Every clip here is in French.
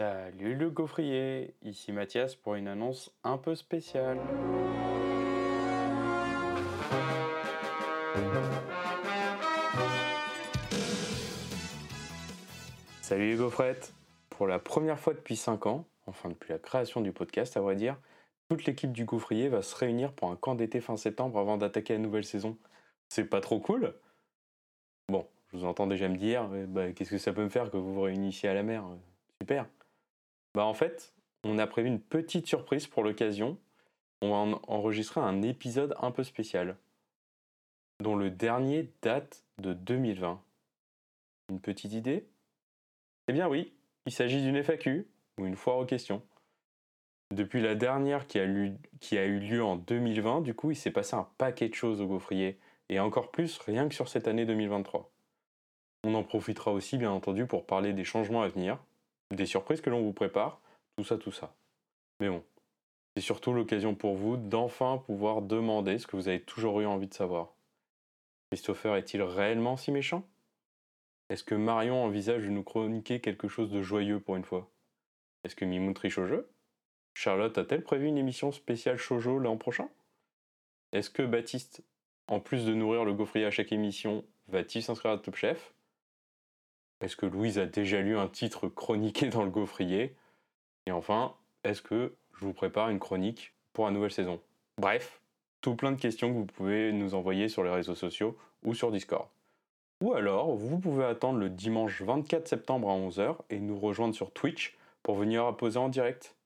Salut le gaufrier, ici Mathias pour une annonce un peu spéciale. Salut les gaufrettes Pour la première fois depuis 5 ans, enfin depuis la création du podcast à vrai dire, toute l'équipe du gaufrier va se réunir pour un camp d'été fin septembre avant d'attaquer la nouvelle saison. C'est pas trop cool? Bon, je vous entends déjà me dire, bah, qu'est-ce que ça peut me faire que vous vous réunissiez à la mer? Super bah en fait, on a prévu une petite surprise pour l'occasion. On va enregistrer un épisode un peu spécial, dont le dernier date de 2020. Une petite idée? Eh bien oui, il s'agit d'une FAQ, ou une foire aux questions. Depuis la dernière qui a, qui a eu lieu en 2020, du coup, il s'est passé un paquet de choses au gaufrier, et encore plus rien que sur cette année 2023. On en profitera aussi, bien entendu, pour parler des changements à venir, des surprises que l'on vous prépare, tout ça, tout ça. Mais bon, c'est surtout l'occasion pour vous d'enfin pouvoir demander ce que vous avez toujours eu envie de savoir. Christopher est-il réellement si méchant? Est-ce que Marion envisage de nous chroniquer quelque chose de joyeux pour une fois? Est-ce que Mimoun triche au jeu? Charlotte a-t-elle prévu une émission spéciale shoujo l'an prochain? Est-ce que Baptiste, en plus de nourrir le gaufrier à chaque émission, va-t-il s'inscrire à Top Chef? Est-ce que Louise a déjà lu un titre chroniqué dans le gaufrier Et enfin, est-ce que je vous prépare une chronique pour la nouvelle saison? Bref, tout plein de questions que vous pouvez nous envoyer sur les réseaux sociaux ou sur Discord. Ou alors, vous pouvez attendre le dimanche 24 septembre à 11h et nous rejoindre sur Twitch pour venir poser en direct.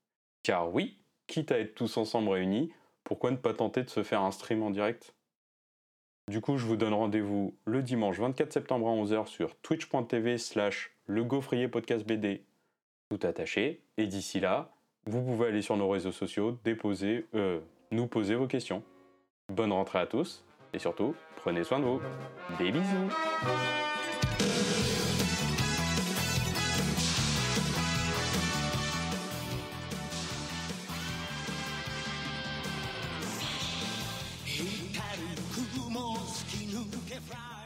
Car oui, quitte à être tous ensemble réunis, pourquoi ne pas tenter de se faire un stream en direct? Du coup, je vous donne rendez-vous le dimanche 24 septembre à 11h sur twitch.tv slash le gaufrier podcast BD, tout attaché. Et d'ici là, vous pouvez aller sur nos réseaux sociaux, déposer, euh, nous poser vos questions. Bonne rentrée à tous, et surtout, prenez soin de vous. Des bisous cry.